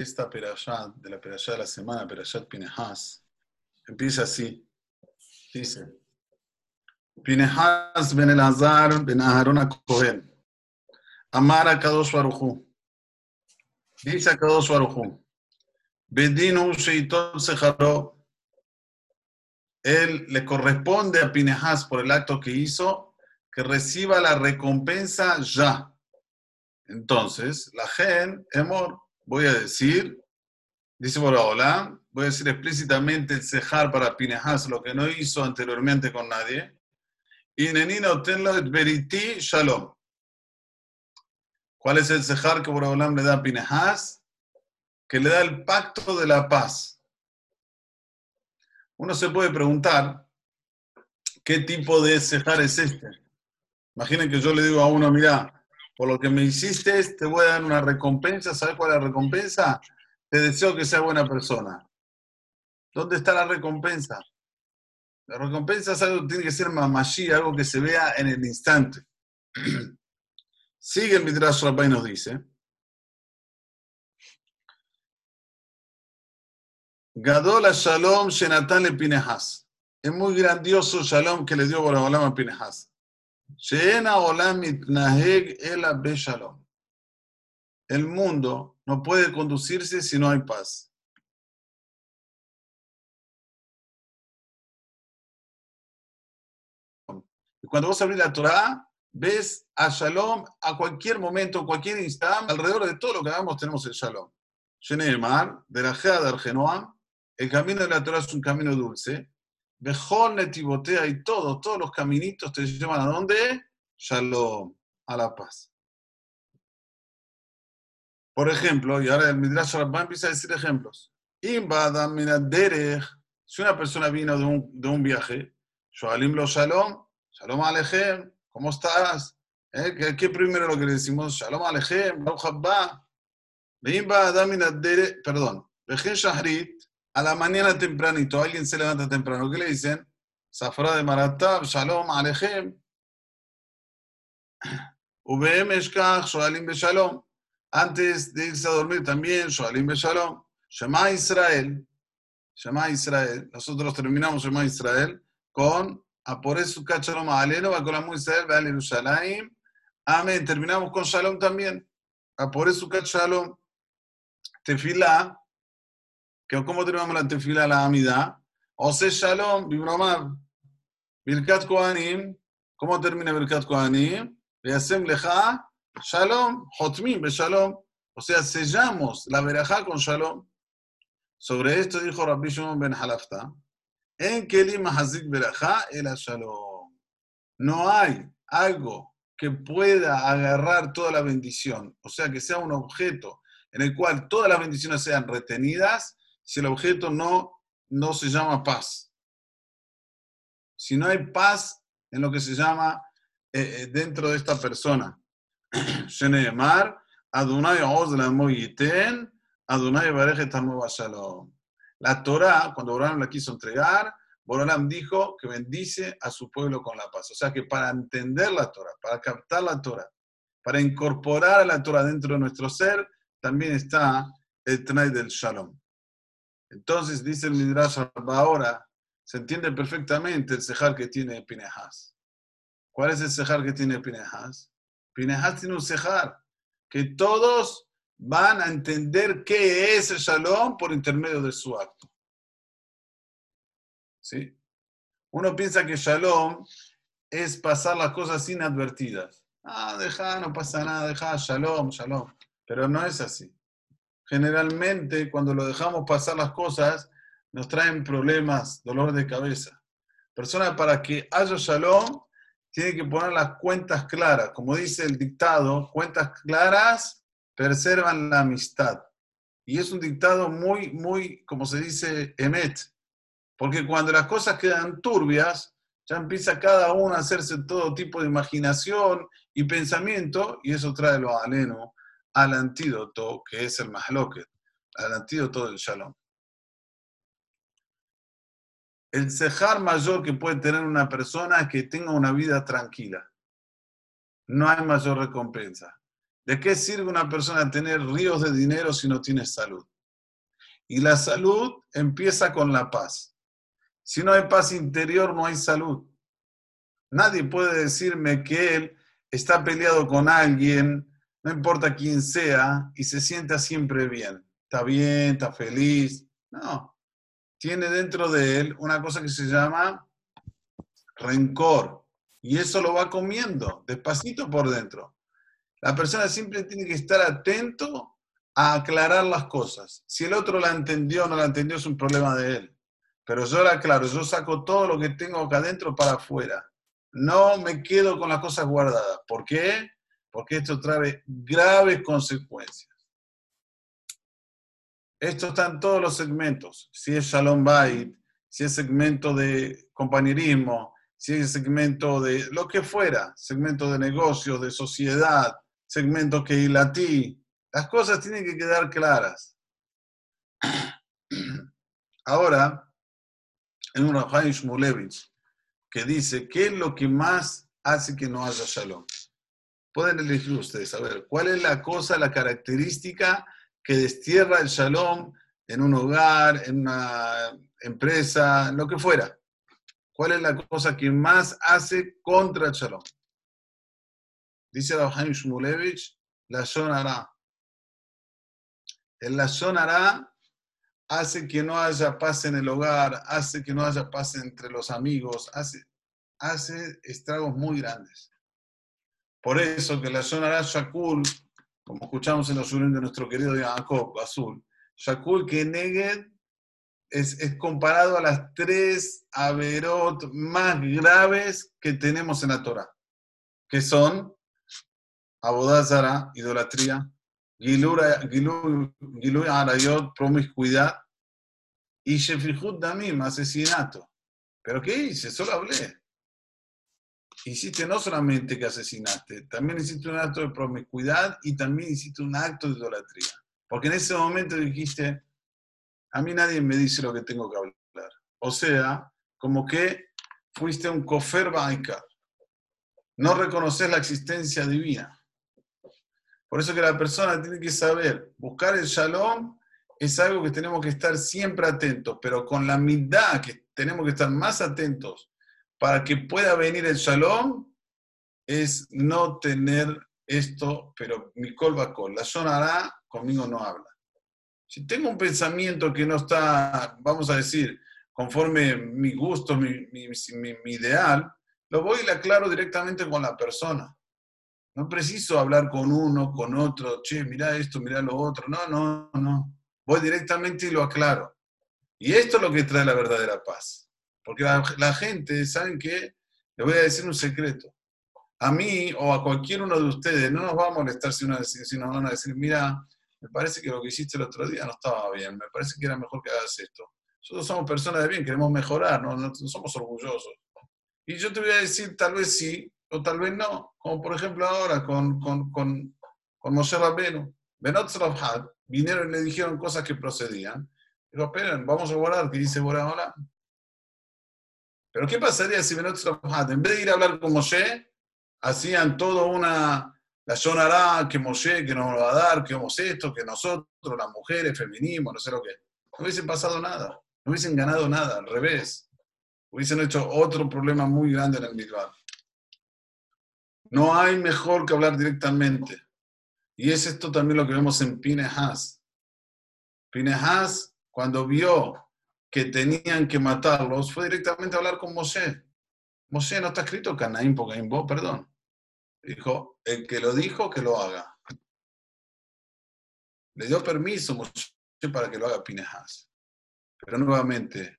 esta perashá, de la perashá de la semana, perashat Pinehas, empieza así. Dice, Pinehas ben Elazar ben Aharon Cohen, Amar a Kadosh Baruchu. Dice a Kadosh Baruchu, Bedinu Sheiton Sejaro, él le corresponde a Pinehas por el acto que hizo, que reciba la recompensa ya. Entonces, la gen, Emor, voy a decir, dice hola, voy a decir explícitamente el cejar para Pinehas, lo que no hizo anteriormente con nadie. Y Nenina obtenlo et veriti shalom. ¿Cuál es el cejar que Boraholam le da a Pinehas? Que le da el pacto de la paz. Uno se puede preguntar, ¿qué tipo de cejar es este? Imaginen que yo le digo a uno, mira, por lo que me hiciste, te voy a dar una recompensa. ¿Sabes cuál es la recompensa? Te deseo que sea buena persona. ¿Dónde está la recompensa? La recompensa es algo que tiene que ser mamashí, algo que se vea en el instante. Sigue el Midrash Rabbi nos dice. Gadol Shalom Shenatan le Pinehas. Es muy grandioso Shalom que le dio Boraholam a Pinehas. El mundo no puede conducirse si no hay paz. Cuando vos abrís la Torah, ves a Shalom a cualquier momento, en cualquier instante, alrededor de todo lo que hagamos tenemos el Shalom. mar de la Jea de Argenoam, el camino de la Torah es un camino dulce. Bejol Netibotea y todo, todos los caminitos te llevan a dónde? Shalom, a la paz. Por ejemplo, y ahora el Midrash Rabbah empieza a decir ejemplos. Si una persona vino de un, de un viaje, Shoalim lo Shalom, Shalom Alejem, ¿cómo estás? ¿Eh? ¿Qué, ¿Qué, primero lo que le decimos? Shalom Alejem, Baruch Habba. Perdón, Vejen Shahrit, a la mañana tempranito, alguien se levanta temprano, ¿qué le dicen? Safra de Maratab, Shalom Alejem. VM Eshkach, Shoalim Beshalom. Antes de irse a dormir también, Shoalim Beshalom. Shema Israel. Shema Israel. Nosotros terminamos Shema Israel con Apores Sukat Shalom Aleno, Bakolamu Israel, Veal Yerushalayim. Amén. Terminamos con Shalom también. Apores Sukat Shalom. Tefilá. ¿Cómo terminamos la tefila, la amida? Ose Shalom, Bibromar. Birkat Kohanim. ¿Cómo termina Birkat Kohanim? Veasem Leja, Shalom, Hotmim, Shalom. O sea, sellamos la verajá con Shalom. Sobre esto dijo Rabbi Shimon ben Halafta, en Kelim Hazik Berajá, el Shalom. No hay algo que pueda agarrar toda la bendición, o sea, que sea un objeto en el cual todas las bendiciones sean retenidas, si el objeto no, no se llama paz. Si no hay paz en lo que se llama eh, dentro de esta persona. Sheneemar, Adonai Oz la Adonai. La Torah, cuando Borolam la quiso entregar, Borolam dijo que bendice a su pueblo con la paz. O sea que para entender la Torah, para captar la Torah, para incorporar la Torah dentro de nuestro ser, también está el Tanay del Shalom. Entonces, dice el Midrash ahora, se entiende perfectamente el cejar que tiene Pinehas. ¿Cuál es el cejar que tiene Pinehas? Pinehas tiene un cejar que todos van a entender qué es el shalom por intermedio de su acto. ¿Sí? Uno piensa que shalom es pasar las cosas inadvertidas. Ah, deja, no pasa nada, deja, shalom, shalom. Pero no es así generalmente cuando lo dejamos pasar las cosas, nos traen problemas, dolor de cabeza. Persona para que haya shalom, tiene que poner las cuentas claras. Como dice el dictado, cuentas claras preservan la amistad. Y es un dictado muy, muy, como se dice, emet. Porque cuando las cosas quedan turbias, ya empieza cada uno a hacerse todo tipo de imaginación y pensamiento, y eso trae lo aleno al antídoto que es el mahloket, al antídoto del shalom. El cejar mayor que puede tener una persona es que tenga una vida tranquila. No hay mayor recompensa. ¿De qué sirve una persona tener ríos de dinero si no tiene salud? Y la salud empieza con la paz. Si no hay paz interior, no hay salud. Nadie puede decirme que él está peleado con alguien, no importa quién sea, y se sienta siempre bien. Está bien, está feliz. No. Tiene dentro de él una cosa que se llama rencor. Y eso lo va comiendo, despacito por dentro. La persona siempre tiene que estar atento a aclarar las cosas. Si el otro la entendió o no la entendió, es un problema de él. Pero yo la aclaro, yo saco todo lo que tengo acá adentro para afuera. No me quedo con las cosas guardadas. ¿Por qué? Porque esto trae graves consecuencias. Esto está en todos los segmentos. Si es Shalom Bait, si es segmento de compañerismo, si es segmento de lo que fuera, segmento de negocios, de sociedad, segmento que ti. Las cosas tienen que quedar claras. Ahora, en un Rafael Shmulevich, que dice, ¿qué es lo que más hace que no haya shalom? Pueden elegir ustedes, a ver, ¿cuál es la cosa, la característica que destierra el shalom en un hogar, en una empresa, lo que fuera? ¿Cuál es la cosa que más hace contra el shalom? Dice Rabhaim Shmulevich, la sonará. El la sonará hace que no haya paz en el hogar, hace que no haya paz entre los amigos, hace, hace estragos muy grandes. Por eso que la sonará Shakul, como escuchamos en los sueños de nuestro querido Jacob Azul, Shakul que Neged es, es, comparado a las tres averot más graves que tenemos en la Torah, que son abodazara, idolatría, Giluy Arayot, promiscuidad, y Shefihud Damim, asesinato. ¿Pero qué hice? Solo hablé. Hiciste no solamente que asesinaste, también hiciste un acto de promiscuidad y también hiciste un acto de idolatría. Porque en ese momento dijiste, a mí nadie me dice lo que tengo que hablar. O sea, como que fuiste un kofer baikar. No reconoces la existencia divina. Por eso que la persona tiene que saber, buscar el shalom es algo que tenemos que estar siempre atentos, pero con la humildad que tenemos que estar más atentos para que pueda venir el shalom, es no tener esto, pero mi col va col. La zona hará, conmigo no habla. Si tengo un pensamiento que no está, vamos a decir, conforme mi gusto, mi, mi ideal, lo voy y le aclaro directamente con la persona. No preciso hablar con uno, con otro, che, mira esto, mira lo otro. No, no, no. Voy directamente y lo aclaro. Y esto es lo que trae la verdadera paz. Porque la, gente, ¿saben qué? Le voy a decir un secreto. A mí o a cualquier uno de ustedes no nos va a molestar si, uno, si nos van a decir, mira, me parece que lo que hiciste el otro día no estaba bien, me parece que era mejor que hagas esto. Nosotros somos personas de bien, queremos mejorar, no, no somos orgullosos. Y yo te voy a decir, tal vez sí, o tal vez no, como por ejemplo ahora con, con, con, con Moshe Rabbeinu. Benot vinieron y le dijeron cosas que procedían. Digo, esperen, vamos a guardar que dice ahora. Pero ¿qué pasaría si Benot en vez de ir a hablar con Moshe, hacían todo una, la sonará que Moshe, que nos va a dar, que vamos esto, que nosotros, las mujeres, feminismo, no sé lo que. No hubiesen pasado nada, no hubiesen ganado nada, al revés. Hubiesen hecho otro problema muy grande en el Midbar. No hay mejor que hablar directamente. Y es esto también lo que vemos en Pinehas. Pinehas, cuando vio que tenían que matarlos, fue directamente a hablar con Moshe. Moshe no está escrito Canaín vos, perdón. Dijo, el que lo dijo, que lo haga. Le dio permiso Moshe para que lo haga Pinehas. Pero nuevamente,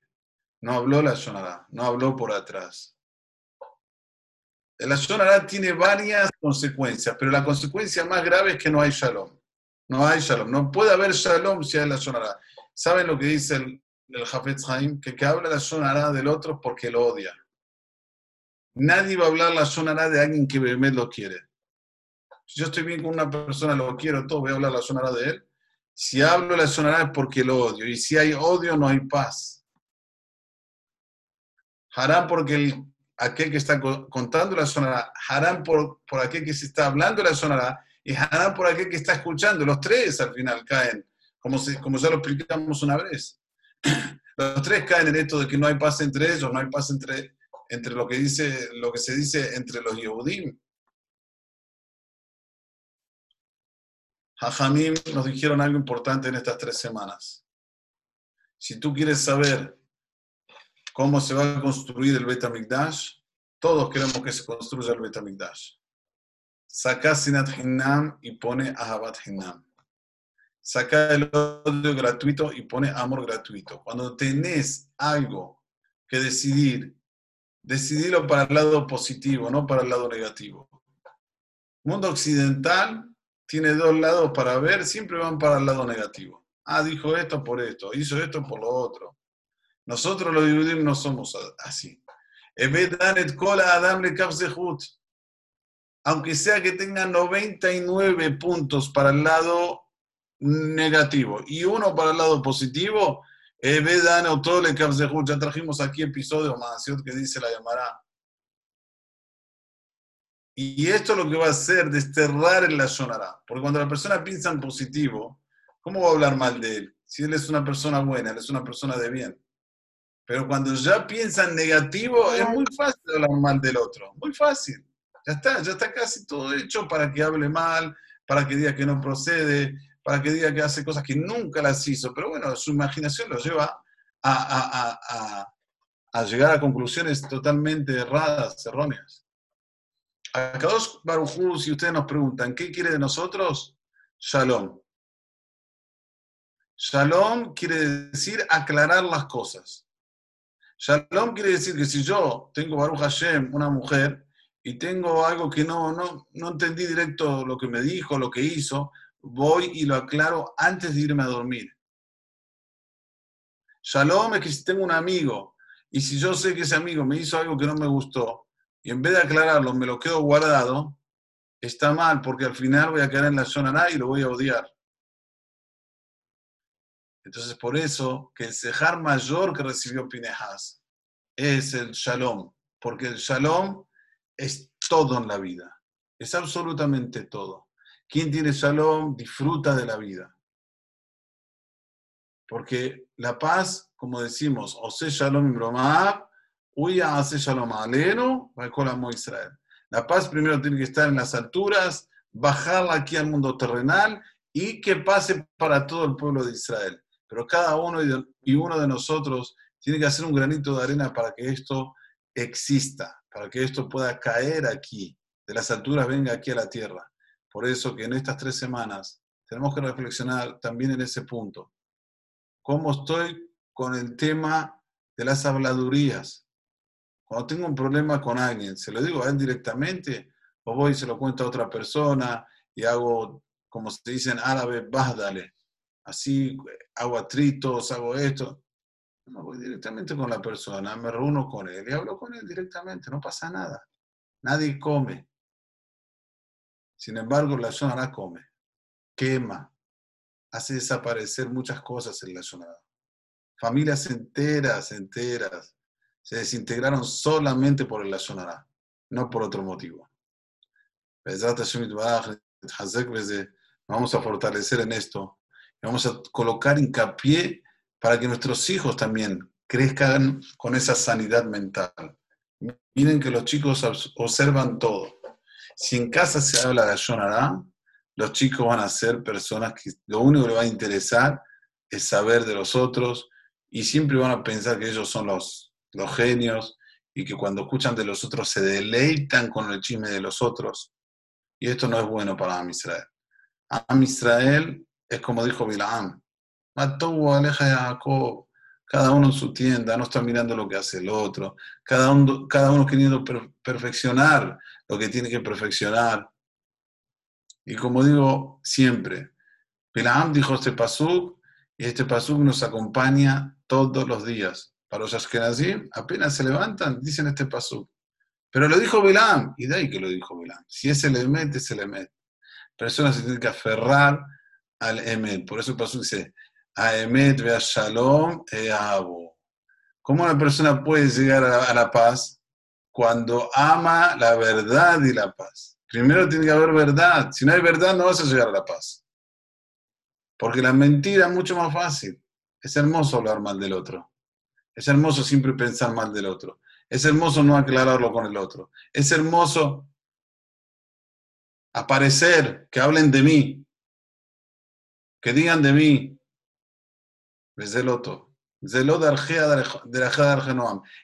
no habló la sonará, no habló por atrás. La Shonara tiene varias consecuencias, pero la consecuencia más grave es que no hay shalom. No hay shalom. No puede haber shalom si hay la Shonara. ¿Saben lo que dice el, el Hafetz Haim? Que, que habla la Shonara del otro porque lo odia. Nadie va a hablar la Shonara de alguien que realmente lo quiere. Si yo estoy bien con una persona, lo quiero todo, voy a hablar la Shonara de él. Si hablo la Shonara es porque lo odio. Y si hay odio, no hay paz. Harán porque el aquel que está contando la sonará, harán por, por aquel que se está hablando la sonará, y Haná por aquel que está escuchando. Los tres al final caen, como, como ya lo explicamos una vez. Los tres caen en esto de que no hay paz entre ellos, no hay paz entre, entre lo, que dice, lo que se dice entre los Yehudim. Hajamim nos dijeron algo importante en estas tres semanas. Si tú quieres saber cómo se va a construir el Bet todos queremos que se construya el Bet Saca Sinat Hinam y pone Ahabat Hinam. Saca el odio gratuito y pone amor gratuito. Cuando tenés algo que decidir, decidilo para el lado positivo, no para el lado negativo. mundo occidental tiene dos lados para ver, siempre van para el lado negativo. Ah, dijo esto por esto, hizo esto por lo otro. Nosotros los judíos no somos así. Aunque sea que tenga 99 puntos para el lado negativo y uno para el lado positivo, ya trajimos aquí episodio que dice la llamará. Y esto es lo que va a hacer desterrar el la sonará. Porque cuando la persona piensa en positivo, ¿cómo va a hablar mal de él? Si él es una persona buena, él es una persona de bien. Pero cuando ya piensa en negativo, es muy fácil hablar mal del otro. Muy fácil. Ya está, ya está casi todo hecho para que hable mal, para que diga que no procede, para que diga que hace cosas que nunca las hizo. Pero bueno, su imaginación lo lleva a, llegar a conclusiones totalmente erradas, erróneas. A dos Barujú, si ustedes nos preguntan, ¿qué quiere de nosotros? Shalom. Shalom quiere decir aclarar las cosas. Shalom quiere decir que si yo tengo Baruch Hashem, una mujer, y tengo algo que no, no, no entendí directo lo que me dijo, lo que hizo, voy y lo aclaro antes de irme a dormir. Shalom es que si tengo un amigo y si yo sé que ese amigo me hizo algo que no me gustó, y en vez de aclararlo me lo quedo guardado, está mal porque al final voy a quedar en la zona A y lo voy a odiar. Entonces por eso que el cejar mayor que recibió Pinehas es el shalom, porque el shalom es todo en la vida, es absolutamente todo. Quien tiene shalom disfruta de la vida. Porque la paz, como decimos, o sea shalom y bromab, hace shalom aleno, Israel. La paz primero tiene que estar en las alturas, bajarla aquí al mundo terrenal y que pase para todo el pueblo de Israel. Pero cada uno y uno de nosotros tiene que hacer un granito de arena para que esto exista, para que esto pueda caer aquí, de las alturas venga aquí a la tierra. Por eso que en estas tres semanas tenemos que reflexionar también en ese punto. ¿Cómo estoy con el tema de las habladurías? Cuando tengo un problema con alguien, ¿se lo digo a él directamente o voy y se lo cuento a otra persona y hago, como se dice en árabe, bájdale? Así, hago atritos, hago esto. No voy directamente con la persona, me reúno con él y hablo con él directamente, no pasa nada. Nadie come. Sin embargo, la zona come, quema, hace desaparecer muchas cosas en la zona. Familias enteras, enteras, se desintegraron solamente por el Lashonara, no por otro motivo. Vamos a fortalecer en esto vamos a colocar hincapié para que nuestros hijos también crezcan con esa sanidad mental. Miren que los chicos observan todo. Si en casa se habla de Shonara, los chicos van a ser personas que lo único que les va a interesar es saber de los otros y siempre van a pensar que ellos son los, los genios, y que cuando escuchan de los otros se deleitan con el chisme de los otros. Y esto no es bueno para Am Israel. Am Israel es como dijo Bilaam, mató aleja de Jacob, cada uno en su tienda, no está mirando lo que hace el otro, cada uno, cada uno queriendo perfeccionar lo que tiene que perfeccionar. Y como digo siempre, Bilaam dijo este pasuk, y este pasuk nos acompaña todos los días. Para los Ashkenazim, apenas se levantan, dicen este pasú. Pero lo dijo Bilam, y de ahí que lo dijo Bilam. Si es el Emet, es el Emet. Personas se tienen que aferrar al Emet. Por eso el pasú dice, a Emet, vea Shalom, e Abo. ¿Cómo una persona puede llegar a la paz? Cuando ama la verdad y la paz. Primero tiene que haber verdad. Si no hay verdad, no vas a llegar a la paz. Porque la mentira es mucho más fácil. Es hermoso hablar mal del otro. Es hermoso siempre pensar mal del otro. Es hermoso no aclararlo con el otro. Es hermoso aparecer, que hablen de mí, que digan de mí. Zeloto. Zelot de la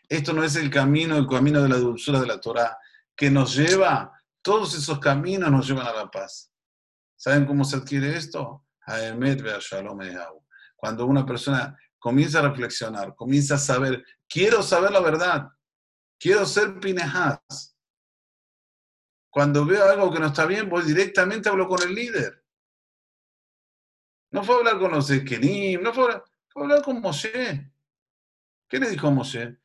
Esto no es el camino, el camino de la dulzura de la Torah, que nos lleva, todos esos caminos nos llevan a la paz. ¿Saben cómo se adquiere esto? Cuando una persona comienza a reflexionar, comienza a saber, quiero saber la verdad, quiero ser pinejaz. Cuando veo algo que no está bien, voy directamente a hablo con el líder. No fue a hablar con los Eskenim, no fue, a hablar con Moshe. ¿Qué le dijo Moshe?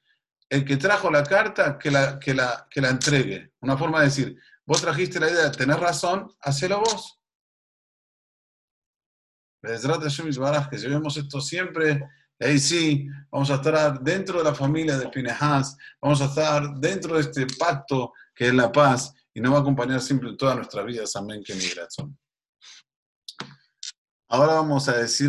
El que trajo la carta, que la, que la, que la entregue. Una forma de decir, vos trajiste la idea, tenés razón, hacelo vos. Que llevemos esto siempre ahí sí, vamos a estar dentro de la familia de Pinehas, vamos a estar dentro de este pacto que es la paz y nos va a acompañar siempre toda nuestra vida. Amén, que mi Ahora vamos a decir